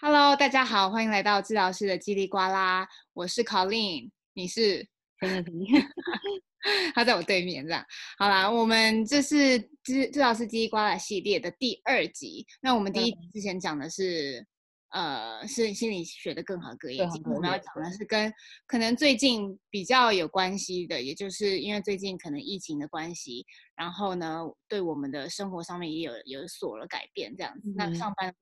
Hello，大家好，欢迎来到治疗师的叽里呱啦。我是 Colleen，你是？他 在我对面，这样。好啦，我们这是治治疗师叽里呱啦系列的第二集。那我们第一集之前讲的是，嗯、呃，是心理学的更好隔夜。今天我们要讲的是跟可能最近比较有关系的，也就是因为最近可能疫情的关系，然后呢，对我们的生活上面也有有所了改变，这样子。嗯、那上班。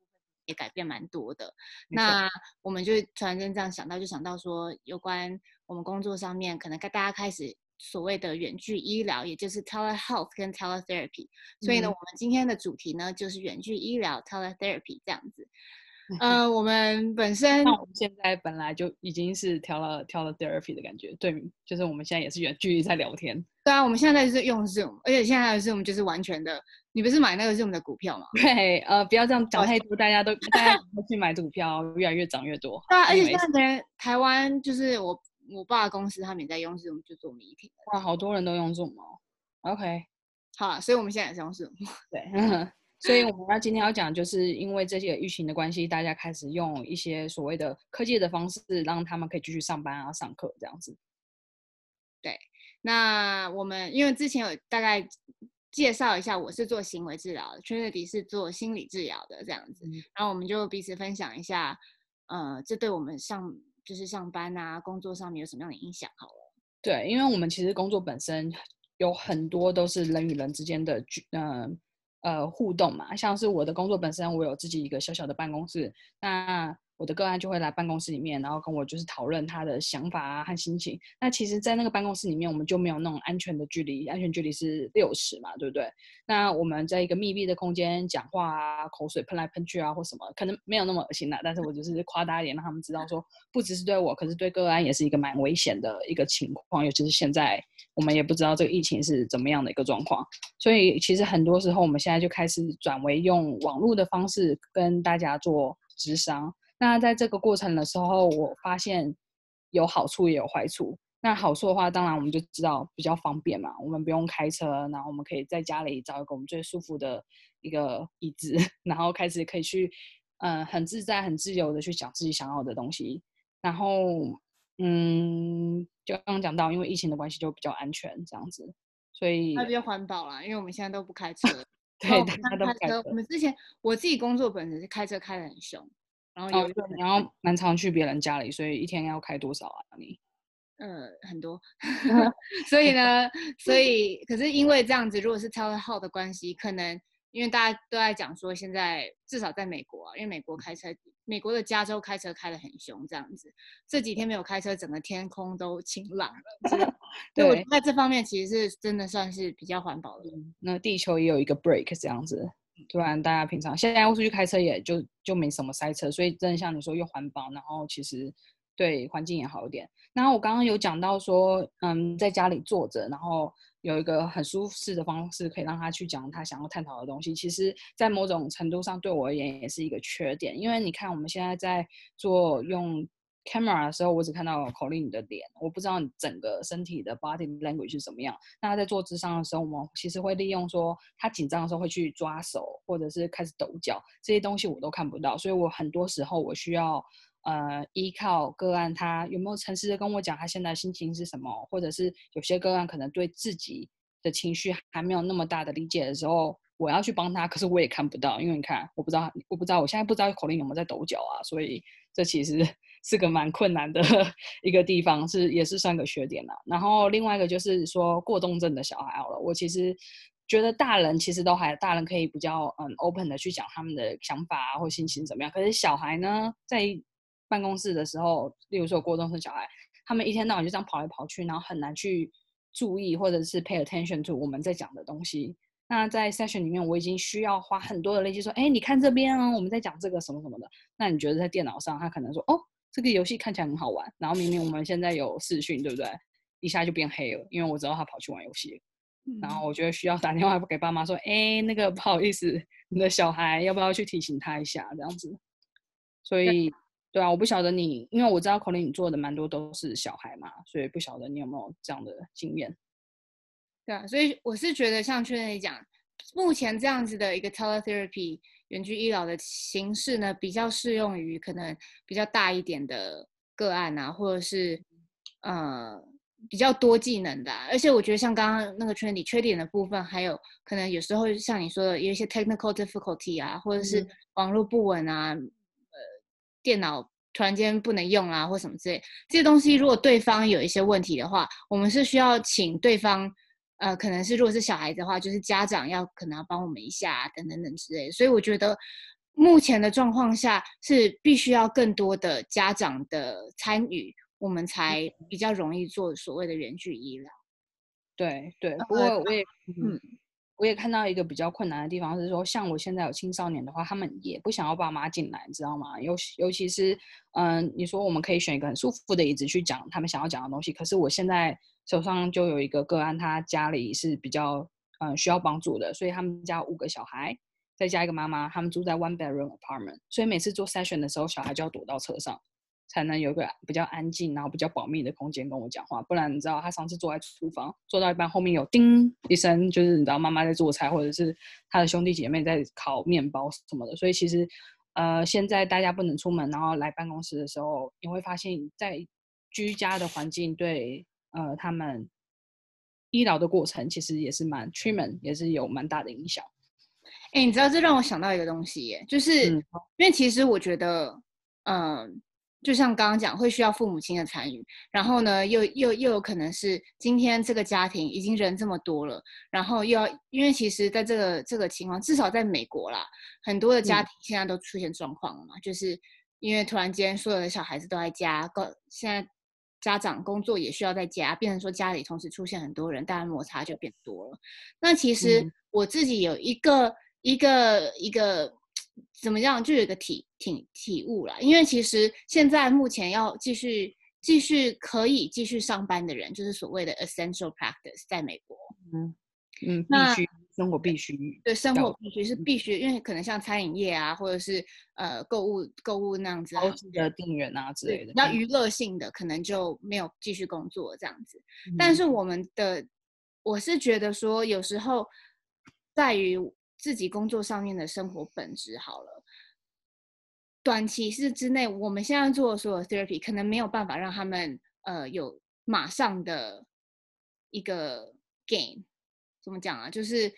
也改变蛮多的，那我们就突然间这样想到，就想到说，有关我们工作上面，可能大家开始所谓的远距医疗，也就是 telehealth 跟 teletherapy。所以呢，嗯、我们今天的主题呢，就是远距医疗 teletherapy 这样子。嗯、呃，我们本身，那我们现在本来就已经是 tele teletherapy 的感觉，对，就是我们现在也是远距离在聊天。对啊，我们现在就是用 Zoom，而且现在的 Zoom 就是完全的。你不是买那个 Zoom 的股票吗？对，呃，不要这样讲太多，大家都大家都去买股票，越来越涨越多。对啊，而且现在台湾就是我我爸公司，他们也在用 Zoom 就做 meeting。哇，好多人都用 Zoom 哦。OK，好，所以我们现在也是用 Zoom。对，所以我们要今天要讲，就是因为这些疫情的关系，大家开始用一些所谓的科技的方式，让他们可以继续上班啊、上课这样子。对，那我们因为之前有大概。介绍一下，我是做行为治疗的，Trinity 是做心理治疗的，这样子。然后我们就彼此分享一下，呃，这对我们上就是上班啊，工作上面有什么样的影响？好了，对，因为我们其实工作本身有很多都是人与人之间的，呃呃互动嘛，像是我的工作本身，我有自己一个小小的办公室，那。我的个案就会来办公室里面，然后跟我就是讨论他的想法啊和心情。那其实，在那个办公室里面，我们就没有那种安全的距离，安全距离是六尺嘛，对不对？那我们在一个密闭的空间讲话啊，口水喷来喷去啊，或什么，可能没有那么恶心啦。但是我就是夸大一点，让他们知道说，不只是对我，可是对个案也是一个蛮危险的一个情况。尤其是现在，我们也不知道这个疫情是怎么样的一个状况。所以，其实很多时候，我们现在就开始转为用网络的方式跟大家做咨商。那在这个过程的时候，我发现有好处也有坏处。那好处的话，当然我们就知道比较方便嘛，我们不用开车，然后我们可以在家里找一个我们最舒服的一个椅子，然后开始可以去，嗯、呃，很自在、很自由的去讲自己想要的东西。然后，嗯，就刚刚讲到，因为疫情的关系，就比较安全这样子，所以它比较环保啦，因为我们现在都不开车。对，大家都不开车。我们之前我自己工作本身是开车开的很凶。然后有，然后蛮常去别人家里，所以一天要开多少啊？你？呃，很多。所以呢，所 以可是因为这样子，如果是 telehealth 的关系，可能因为大家都在讲说，现在至少在美国啊，因为美国开车，美国的加州开车开得很凶，这样子，这几天没有开车，整个天空都晴朗了。对，我在这方面其实是真的算是比较环保的。那地球也有一个 break 这样子。不然大家平常现在要出去开车也就就没什么塞车，所以真的像你说又环保，然后其实对环境也好一点。然后我刚刚有讲到说，嗯，在家里坐着，然后有一个很舒适的方式可以让他去讲他想要探讨的东西。其实，在某种程度上对我而言也是一个缺点，因为你看我们现在在做用。Camera 的时候，我只看到 Colleen 的脸，我不知道你整个身体的 body language 是怎么样。那他在做咨商的时候，我们其实会利用说他紧张的时候会去抓手，或者是开始抖脚，这些东西我都看不到。所以我很多时候我需要呃依靠个案，他有没有诚实的跟我讲他现在心情是什么，或者是有些个案可能对自己的情绪还没有那么大的理解的时候，我要去帮他，可是我也看不到，因为你看，我不知道，我不知道，我现在不知道口令有没有在抖脚啊，所以这其实。是个蛮困难的 一个地方，是也是算个缺点啦。然后另外一个就是说过动症的小孩好了，我其实觉得大人其实都还，大人可以比较嗯 open 的去讲他们的想法啊或心情怎么样。可是小孩呢，在办公室的时候，例如说过动症小孩，他们一天到晚就这样跑来跑去，然后很难去注意或者是 pay attention to 我们在讲的东西。那在 session 里面，我已经需要花很多的力气说，哎，你看这边啊，我们在讲这个什么什么的。那你觉得在电脑上，他可能说，哦。这个游戏看起来很好玩，然后明明我们现在有视讯，对不对？一下就变黑了，因为我知道他跑去玩游戏。嗯、然后我觉得需要打电话给爸妈说：“哎，那个不好意思，你的小孩要不要去提醒他一下？”这样子。所以，对啊，我不晓得你，因为我知道 Colleen 你做的蛮多都是小孩嘛，所以不晓得你有没有这样的经验。对啊，所以我是觉得像确认你讲，目前这样子的一个 teletherapy。远距医疗的形式呢，比较适用于可能比较大一点的个案啊，或者是呃比较多技能的啊。而且我觉得像刚刚那个 Trinity 缺点的部分，还有可能有时候像你说的有一些 technical difficulty 啊，或者是网络不稳啊，呃，电脑突然间不能用啊，或什么之类，这些东西如果对方有一些问题的话，我们是需要请对方。呃，可能是如果是小孩子的话，就是家长要可能要帮我们一下啊，等等等之类的。所以我觉得目前的状况下是必须要更多的家长的参与，我们才比较容易做所谓的远距医疗。对对，不过我也嗯，我也看到一个比较困难的地方是说，像我现在有青少年的话，他们也不想要爸妈进来，你知道吗？尤尤其是嗯，你说我们可以选一个很舒服的椅子去讲他们想要讲的东西，可是我现在。手上就有一个个案，他家里是比较嗯需要帮助的，所以他们家五个小孩，再加一个妈妈，他们住在 one bedroom apartment，所以每次做 session 的时候，小孩就要躲到车上，才能有一个比较安静，然后比较保密的空间跟我讲话，不然你知道他上次坐在厨房，坐到一半后面有叮一声，就是你知道妈妈在做菜，或者是他的兄弟姐妹在烤面包什么的，所以其实呃现在大家不能出门，然后来办公室的时候，你会发现在居家的环境对。呃，他们医疗的过程其实也是蛮 treatment，也是有蛮大的影响。哎，你知道这让我想到一个东西耶，就是、嗯、因为其实我觉得，嗯、呃，就像刚刚讲，会需要父母亲的参与，然后呢，又又又有可能是今天这个家庭已经人这么多了，然后又要，因为其实在这个这个情况，至少在美国啦，很多的家庭现在都出现状况了嘛，嗯、就是因为突然间所有的小孩子都在家，现在。家长工作也需要在家，变成说家里同时出现很多人，当然摩擦就变多了。那其实我自己有一个、嗯、一个一个怎么样，就有一个体体体悟了。因为其实现在目前要继续继续可以继续上班的人，就是所谓的 essential practice，在美国。嗯嗯，那。必须生活必须，对，生活必须是必须，因为可能像餐饮业啊，或者是呃购物购物那样子，高级的店员啊之类的，那娱乐性的可能就没有继续工作这样子。嗯、但是我们的，我是觉得说，有时候在于自己工作上面的生活本质好了，短期是之内，我们现在做的所有 therapy 可能没有办法让他们呃有马上的一个 gain。怎么讲啊？就是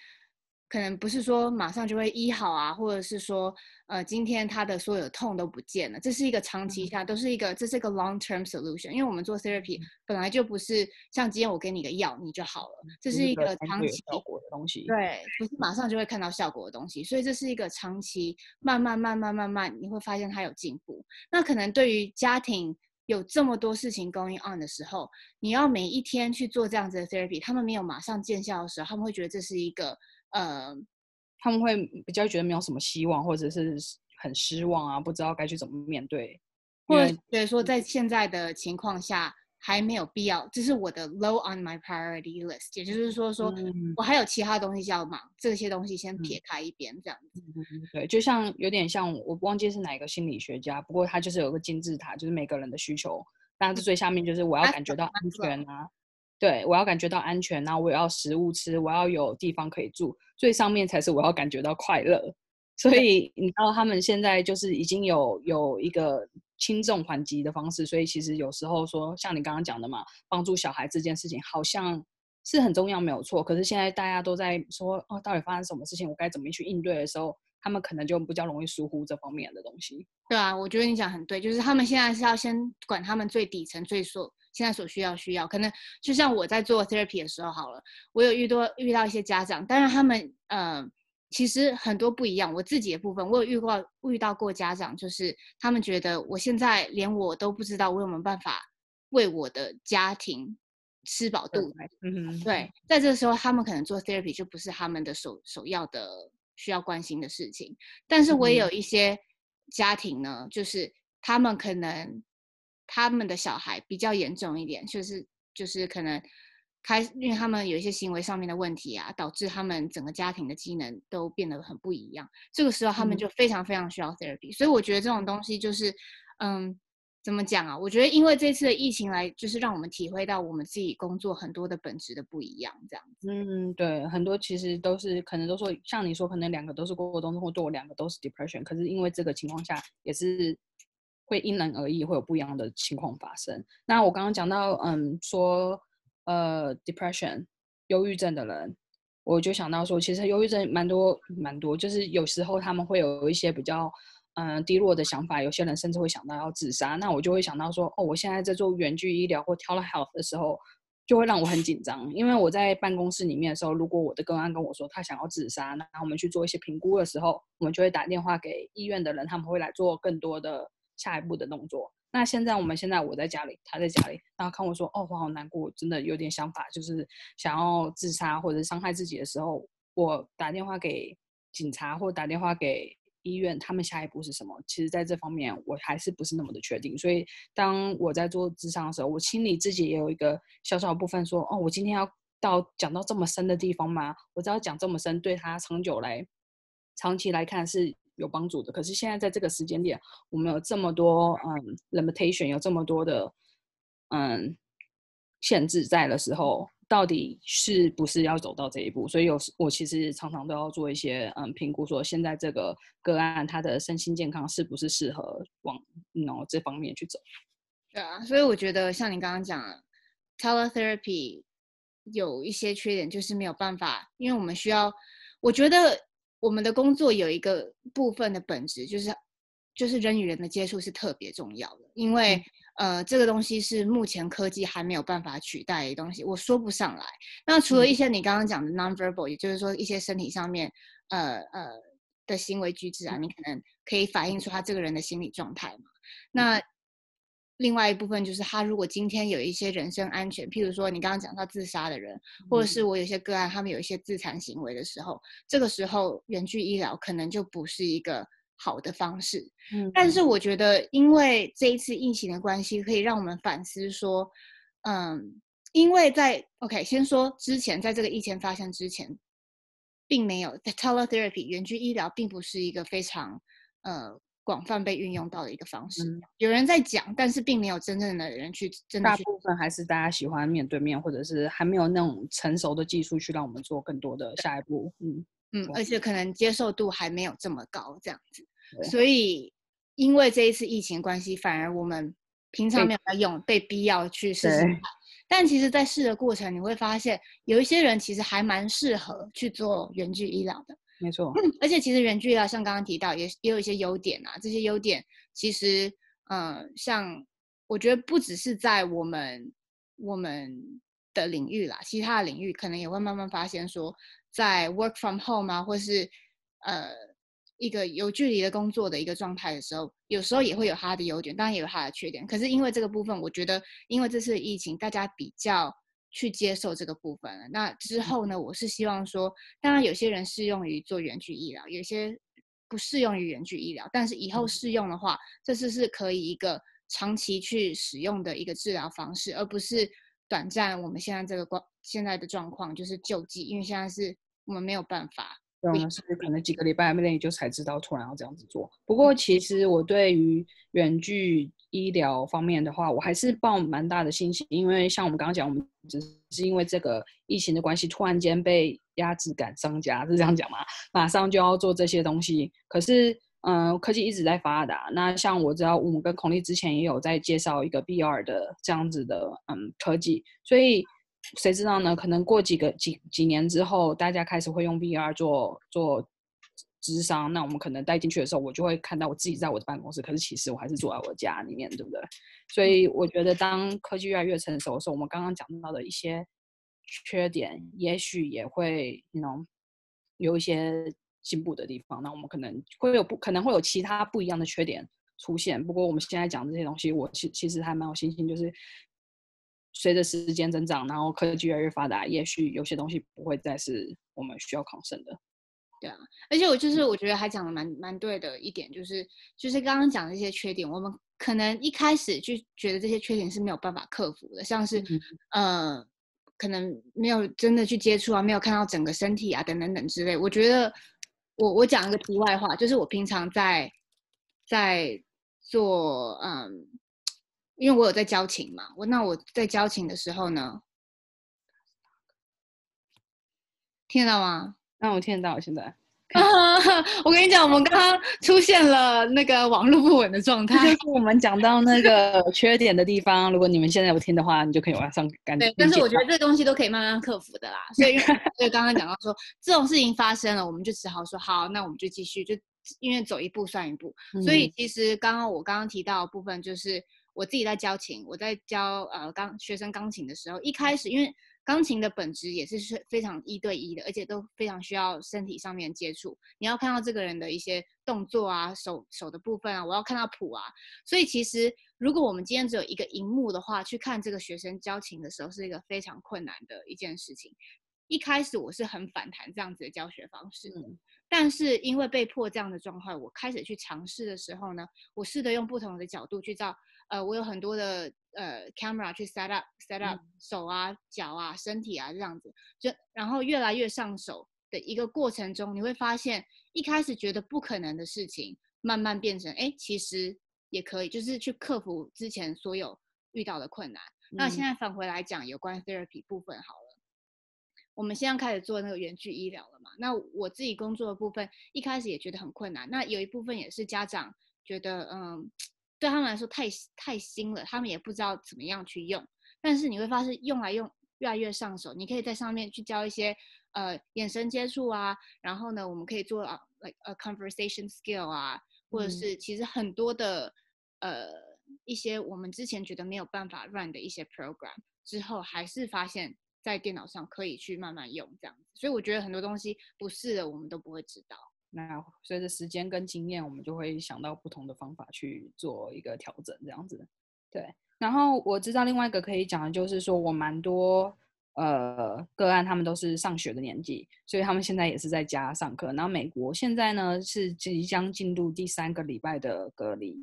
可能不是说马上就会医好啊，或者是说，呃，今天他的所有痛都不见了。这是一个长期下，都是一个，这是一个 long term solution。因为我们做 therapy 本来就不是像今天我给你个药你就好了，这是一个长期效果的东西。对，不是马上就会看到效果的东西，所以这是一个长期，慢慢慢慢慢慢，你会发现它有进步。那可能对于家庭。有这么多事情 going on 的时候，你要每一天去做这样子的 therapy，他们没有马上见效的时候，他们会觉得这是一个呃，他们会比较觉得没有什么希望，或者是很失望啊，不知道该去怎么面对，或者觉得说在现在的情况下。还没有必要，这是我的 low on my priority list，也就是说，说我还有其他东西要忙，嗯、这些东西先撇开一边，这样子。对，就像有点像，我忘记是哪一个心理学家，不过他就是有个金字塔，就是每个人的需求，当然这最下面就是我要感觉到安全啊，对，我要感觉到安全，然后我要食物吃，我要有地方可以住，最上面才是我要感觉到快乐。所以你知道他们现在就是已经有有一个。轻重缓急的方式，所以其实有时候说，像你刚刚讲的嘛，帮助小孩这件事情好像是很重要，没有错。可是现在大家都在说，哦，到底发生什么事情，我该怎么去应对的时候，他们可能就比较容易疏忽这方面的东西。对啊，我觉得你讲很对，就是他们现在是要先管他们最底层、最所现在所需要需要。可能就像我在做 therapy 的时候，好了，我有遇多遇到一些家长，当然他们嗯。呃其实很多不一样，我自己的部分，我有遇过遇到过家长，就是他们觉得我现在连我都不知道我有没有办法为我的家庭吃饱肚子。嗯，对，在这个时候，他们可能做 therapy 就不是他们的首首要的需要关心的事情。但是我也有一些家庭呢，嗯、就是他们可能他们的小孩比较严重一点，就是就是可能。开，因为他们有一些行为上面的问题啊，导致他们整个家庭的机能都变得很不一样。这个时候，他们就非常非常需要 therapy。嗯。所以我觉得这种东西就是，嗯，怎么讲啊？我觉得因为这次的疫情来，就是让我们体会到我们自己工作很多的本质的不一样，这样子。嗯，对，很多其实都是可能都说，像你说，可能两个都是过动症，或对我两个都是 depression，可是因为这个情况下，也是会因人而异，会有不一样的情况发生。那我刚刚讲到，嗯，说呃 depression 忧郁症的人，我就想到说，其实忧郁症蛮多蛮多，就是有时候他们会有一些比较。嗯，低落的想法，有些人甚至会想到要自杀。那我就会想到说，哦，我现在在做远距医疗或 telehealth 的时候，就会让我很紧张。因为我在办公室里面的时候，如果我的个案跟我说他想要自杀，那我们去做一些评估的时候，我们就会打电话给医院的人，他们会来做更多的下一步的动作。那现在我们现在我在家里，他在家里，然后看我说，哦，我好难过，真的有点想法，就是想要自杀或者伤害自己的时候，我打电话给警察或打电话给。医院他们下一步是什么？其实，在这方面我还是不是那么的确定。所以，当我在做智商的时候，我心里自己也有一个小小的部分说：哦，我今天要到讲到这么深的地方吗？我知道讲这么深，对他长久来、长期来看是有帮助的。可是现在在这个时间点，我们有这么多嗯 limitation，有这么多的嗯限制在的时候。到底是不是要走到这一步？所以有时我其实常常都要做一些嗯评估，说现在这个个案他的身心健康是不是适合往然后这方面去走？对啊，所以我觉得像你刚刚讲，teletherapy 有一些缺点，就是没有办法，因为我们需要，我觉得我们的工作有一个部分的本质，就是就是人与人的接触是特别重要的，因为。嗯呃，这个东西是目前科技还没有办法取代的东西，我说不上来。那除了一些你刚刚讲的 nonverbal，也就是说一些身体上面，呃呃的行为举止啊，你可能可以反映出他这个人的心理状态嘛。那另外一部分就是他如果今天有一些人身安全，譬如说你刚刚讲到自杀的人，或者是我有些个案，他们有一些自残行为的时候，这个时候远距医疗可能就不是一个。好的方式，嗯，但是我觉得，因为这一次疫情的关系，可以让我们反思说，嗯，因为在 OK，先说之前，在这个疫情发生之前，并没有 teletherapy 远距医疗，并不是一个非常呃广泛被运用到的一个方式。嗯、有人在讲，但是并没有真正的人去真的去。大部分还是大家喜欢面对面，或者是还没有那种成熟的技术去让我们做更多的下一步。嗯。嗯，而且可能接受度还没有这么高，这样子，所以因为这一次疫情关系，反而我们平常没有在用，被逼要去试试看。但其实，在试的过程，你会发现有一些人其实还蛮适合去做远距医疗的。没错，而且其实远距医疗像刚刚提到，也也有一些优点啊。这些优点其实，嗯、呃，像我觉得不只是在我们我们的领域啦，其他的领域可能也会慢慢发现说。在 work from home 啊，或是呃一个有距离的工作的一个状态的时候，有时候也会有它的优点，当然也有它的缺点。可是因为这个部分，我觉得因为这次疫情，大家比较去接受这个部分了。那之后呢，我是希望说，当然有些人适用于做远距医疗，有些不适用于远距医疗。但是以后适用的话，这次是可以一个长期去使用的一个治疗方式，而不是。短暂，我们现在这个光现在的状况就是救济，因为现在是我们没有办法，我们是可能几个礼拜内就才知道突然要这样子做。不过其实我对于远距医疗方面的话，我还是抱蛮大的信心，因为像我们刚刚讲，我们只是因为这个疫情的关系，突然间被压制赶上家，是这样讲吗？马上就要做这些东西，可是。嗯，科技一直在发达。那像我知道，我们跟孔丽之前也有在介绍一个 VR 的这样子的嗯科技，所以谁知道呢？可能过几个几几年之后，大家开始会用 VR 做做咨商。那我们可能带进去的时候，我就会看到我自己在我的办公室，可是其实我还是坐在我家里面，对不对？所以我觉得，当科技越来越成熟的时候，我们刚刚讲到的一些缺点，也许也会 know, 有一些。进步的地方，那我们可能会有不可能会有其他不一样的缺点出现。不过我们现在讲这些东西，我其其实还蛮有信心，就是随着时间增长，然后科技越来越发达，也许有些东西不会再是我们需要抗生的。对啊，而且我就是我觉得还讲的蛮蛮对的一点，就是就是刚刚讲的这些缺点，我们可能一开始就觉得这些缺点是没有办法克服的，像是嗯、呃，可能没有真的去接触啊，没有看到整个身体啊，等等等之类，我觉得。我我讲一个题外话，就是我平常在在做嗯因为我有在交情嘛，我那我在交情的时候呢，听得到吗？那、啊、我听得到，现在。我跟你讲，我们刚刚出现了那个网络不稳的状态，就是我们讲到那个缺点的地方。如果你们现在有听的话，你就可以往上赶。对，但是我觉得这东西都可以慢慢克服的啦。所以，所以刚刚讲到说这种事情发生了，我们就只好说好，那我们就继续，就因为走一步算一步。嗯、所以，其实刚刚我刚刚提到的部分，就是我自己在教琴，我在教呃钢学生钢琴的时候，一开始因为。钢琴的本质也是是非常一对一的，而且都非常需要身体上面接触。你要看到这个人的一些动作啊，手手的部分啊，我要看到谱啊。所以其实如果我们今天只有一个荧幕的话，去看这个学生教琴的时候，是一个非常困难的一件事情。一开始我是很反弹这样子的教学方式，但是因为被迫这样的状况，我开始去尝试的时候呢，我试着用不同的角度去照。呃，我有很多的呃 camera 去 set up set up 手啊、脚啊、身体啊这样子，就然后越来越上手的一个过程中，你会发现一开始觉得不可能的事情，慢慢变成哎，其实也可以，就是去克服之前所有遇到的困难。嗯、那现在返回来讲有关 therapy 部分好了，我们现在开始做那个远距医疗了嘛？那我自己工作的部分一开始也觉得很困难，那有一部分也是家长觉得嗯。对他们来说太太新了，他们也不知道怎么样去用。但是你会发现用来用越来越上手，你可以在上面去教一些呃眼神接触啊，然后呢，我们可以做啊 like a conversation skill 啊，或者是其实很多的、嗯、呃一些我们之前觉得没有办法 run 的一些 program 之后，还是发现在电脑上可以去慢慢用这样子。所以我觉得很多东西不试的，我们都不会知道。那随着时间跟经验，我们就会想到不同的方法去做一个调整，这样子。对，然后我知道另外一个可以讲的就是说，我蛮多呃个案，他们都是上学的年纪，所以他们现在也是在家上课。然后美国现在呢是即将进入第三个礼拜的隔离，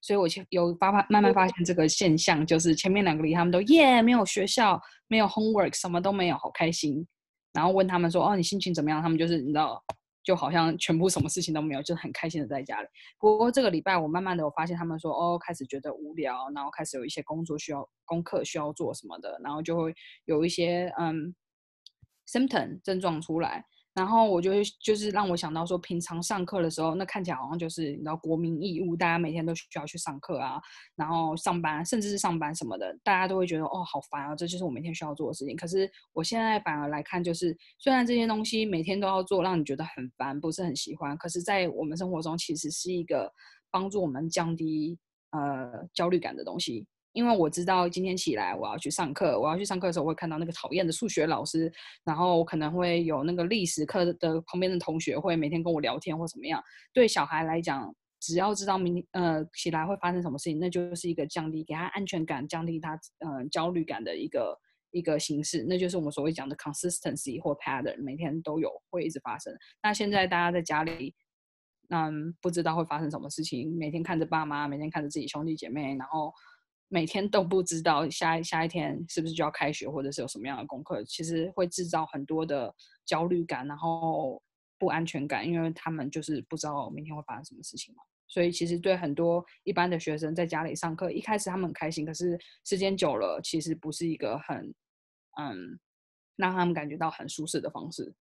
所以我有发发慢慢发现这个现象，就是前面两个礼拜他们都耶没有学校，没有 homework，什么都没有，好开心。然后问他们说哦，你心情怎么样？他们就是你知道。就好像全部什么事情都没有，就很开心的在家里。不过这个礼拜我慢慢的我发现他们说哦，开始觉得无聊，然后开始有一些工作需要功课需要做什么的，然后就会有一些嗯 symptom 症状出来。然后我就就是让我想到说，平常上课的时候，那看起来好像就是你知道国民义务，大家每天都需要去上课啊，然后上班，甚至是上班什么的，大家都会觉得哦，好烦啊，这就是我每天需要做的事情。可是我现在反而来看，就是虽然这些东西每天都要做，让你觉得很烦，不是很喜欢，可是在我们生活中其实是一个帮助我们降低呃焦虑感的东西。因为我知道今天起来我要去上课，我要去上课的时候，我会看到那个讨厌的数学老师，然后可能会有那个历史课的旁边的同学会每天跟我聊天或怎么样。对小孩来讲，只要知道明呃起来会发生什么事情，那就是一个降低给他安全感、降低他呃焦虑感的一个一个形式，那就是我们所谓讲的 consistency 或 pattern，每天都有会一直发生。那现在大家在家里，嗯，不知道会发生什么事情，每天看着爸妈，每天看着自己兄弟姐妹，然后。每天都不知道下一下一天是不是就要开学，或者是有什么样的功课，其实会制造很多的焦虑感，然后不安全感，因为他们就是不知道明天会发生什么事情嘛。所以其实对很多一般的学生在家里上课，一开始他们很开心，可是时间久了，其实不是一个很嗯让他们感觉到很舒适的方式。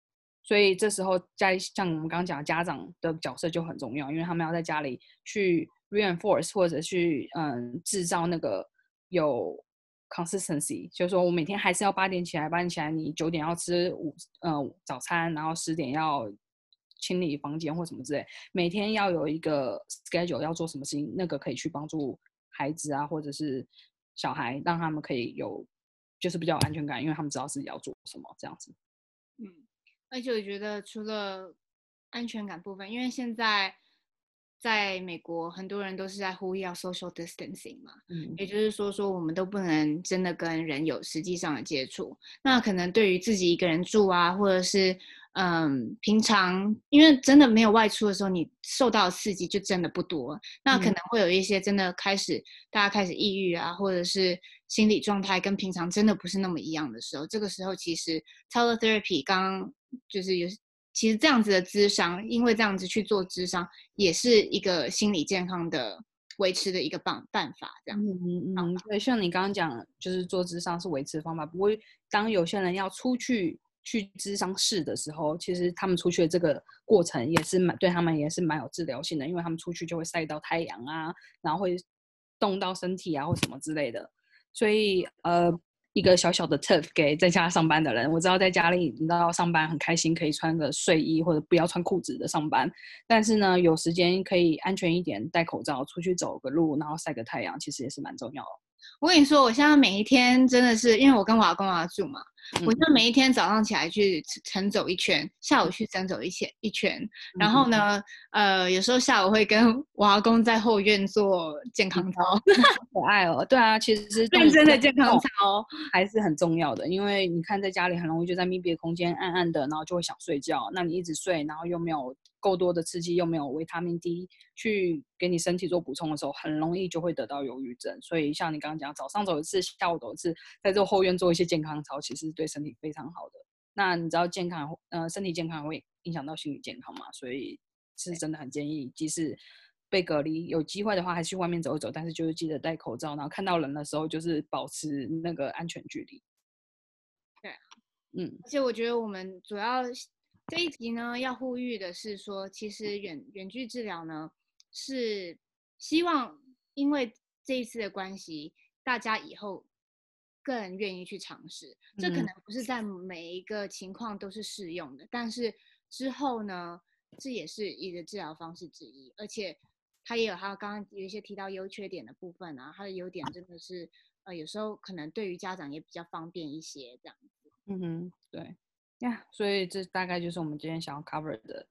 所以这时候在像我们刚刚讲的家长的角色就很重要，因为他们要在家里去。reinforce 或者去嗯制造那个有 consistency，就是说我每天还是要八点起来，八点起来你九点要吃午呃早餐，然后十点要清理房间或什么之类，每天要有一个 schedule 要做什么事情，那个可以去帮助孩子啊或者是小孩，让他们可以有就是比较有安全感，因为他们知道自己要做什么这样子。嗯，而且我觉得除了安全感部分，因为现在。在美国，很多人都是在呼吁要 social distancing 嘛，嗯，也就是说，说我们都不能真的跟人有实际上的接触。那可能对于自己一个人住啊，或者是嗯，平常因为真的没有外出的时候，你受到的刺激就真的不多。那可能会有一些真的开始，大家开始抑郁啊，或者是心理状态跟平常真的不是那么一样的时候，这个时候其实 teletherapy 刚刚就是有。其实这样子的智商，因为这样子去做智商，也是一个心理健康的维持的一个办办法，这样。嗯嗯嗯，对，像你刚刚讲，就是做智商是维持的方法。不过，当有些人要出去去智商室的时候，其实他们出去的这个过程也是蛮对他们也是蛮有治疗性的，因为他们出去就会晒到太阳啊，然后会冻到身体啊或什么之类的。所以，呃。一个小小的 tip 给在家上班的人，我知道在家里你知道上班很开心，可以穿个睡衣或者不要穿裤子的上班，但是呢，有时间可以安全一点，戴口罩出去走个路，然后晒个太阳，其实也是蛮重要的。我跟你说，我现在每一天真的是，因为我跟我阿公阿住嘛，我就每一天早上起来去晨走一圈，下午去晨走一圈一圈，然后呢，嗯、呃，有时候下午会跟我阿公在后院做健康操，可爱哦。对啊，其实认真的健康操还是很重要的，因为你看在家里很容易就在密闭的空间暗暗的，然后就会想睡觉，那你一直睡，然后又没有。够多的刺激又没有维他命 D 去给你身体做补充的时候，很容易就会得到忧郁症。所以像你刚刚讲，早上走一次，下午走一次，在这后院做一些健康操，其实对身体非常好的。那你知道健康，呃，身体健康会影响到心理健康嘛？所以是真的很建议，即使被隔离，有机会的话还是去外面走一走，但是就是记得戴口罩，然后看到人的时候就是保持那个安全距离。对，嗯，而且我觉得我们主要。这一集呢，要呼吁的是说，其实远远距治疗呢，是希望因为这一次的关系，大家以后更愿意去尝试。这可能不是在每一个情况都是适用的，嗯、但是之后呢，这也是一个治疗方式之一，而且它也有它刚刚有一些提到优缺点的部分啊，它的优点真的是呃，有时候可能对于家长也比较方便一些这样子。嗯哼，对。呀，yeah, 所以这大概就是我们今天想要 cover 的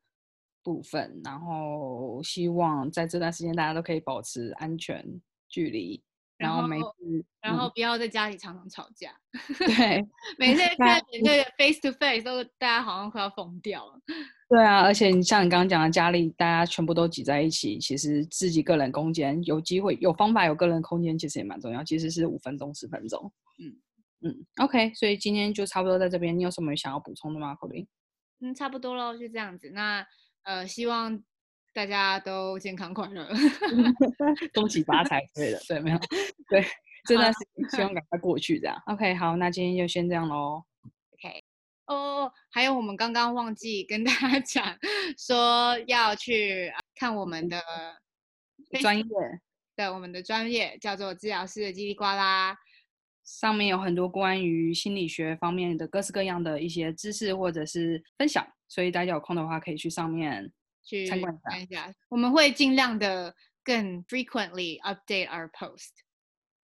部分。然后希望在这段时间大家都可以保持安全距离，然后每次，然后不要在家里常常吵架。对，每次看那个 face to face 都大家好像快要疯掉了。对啊，而且你像你刚刚讲的，家里大家全部都挤在一起，其实自己个人空间有机会有方法有个人空间，其实也蛮重要。其实是五分钟十分钟，嗯。嗯，OK，所以今天就差不多在这边。你有什么想要补充的吗，Colin？嗯，差不多喽，就这样子。那呃，希望大家都健康快乐，恭喜发财之类的。对，没有，对，这段时间希望赶快过去，这样。OK，好，那今天就先这样喽。OK，哦，还有我们刚刚忘记跟大家 讲，说要去看我们的 专业，对，我们的专业叫做治疗师的叽里呱啦。上面有很多关于心理学方面的各式各样的一些知识或者是分享，所以大家有空的话可以去上面去参观一下。我们会尽量的更 frequently update our post。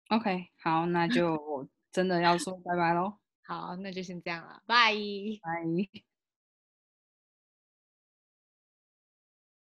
OK，好，那 就真的要说拜拜喽。好，那就先这样了，拜拜。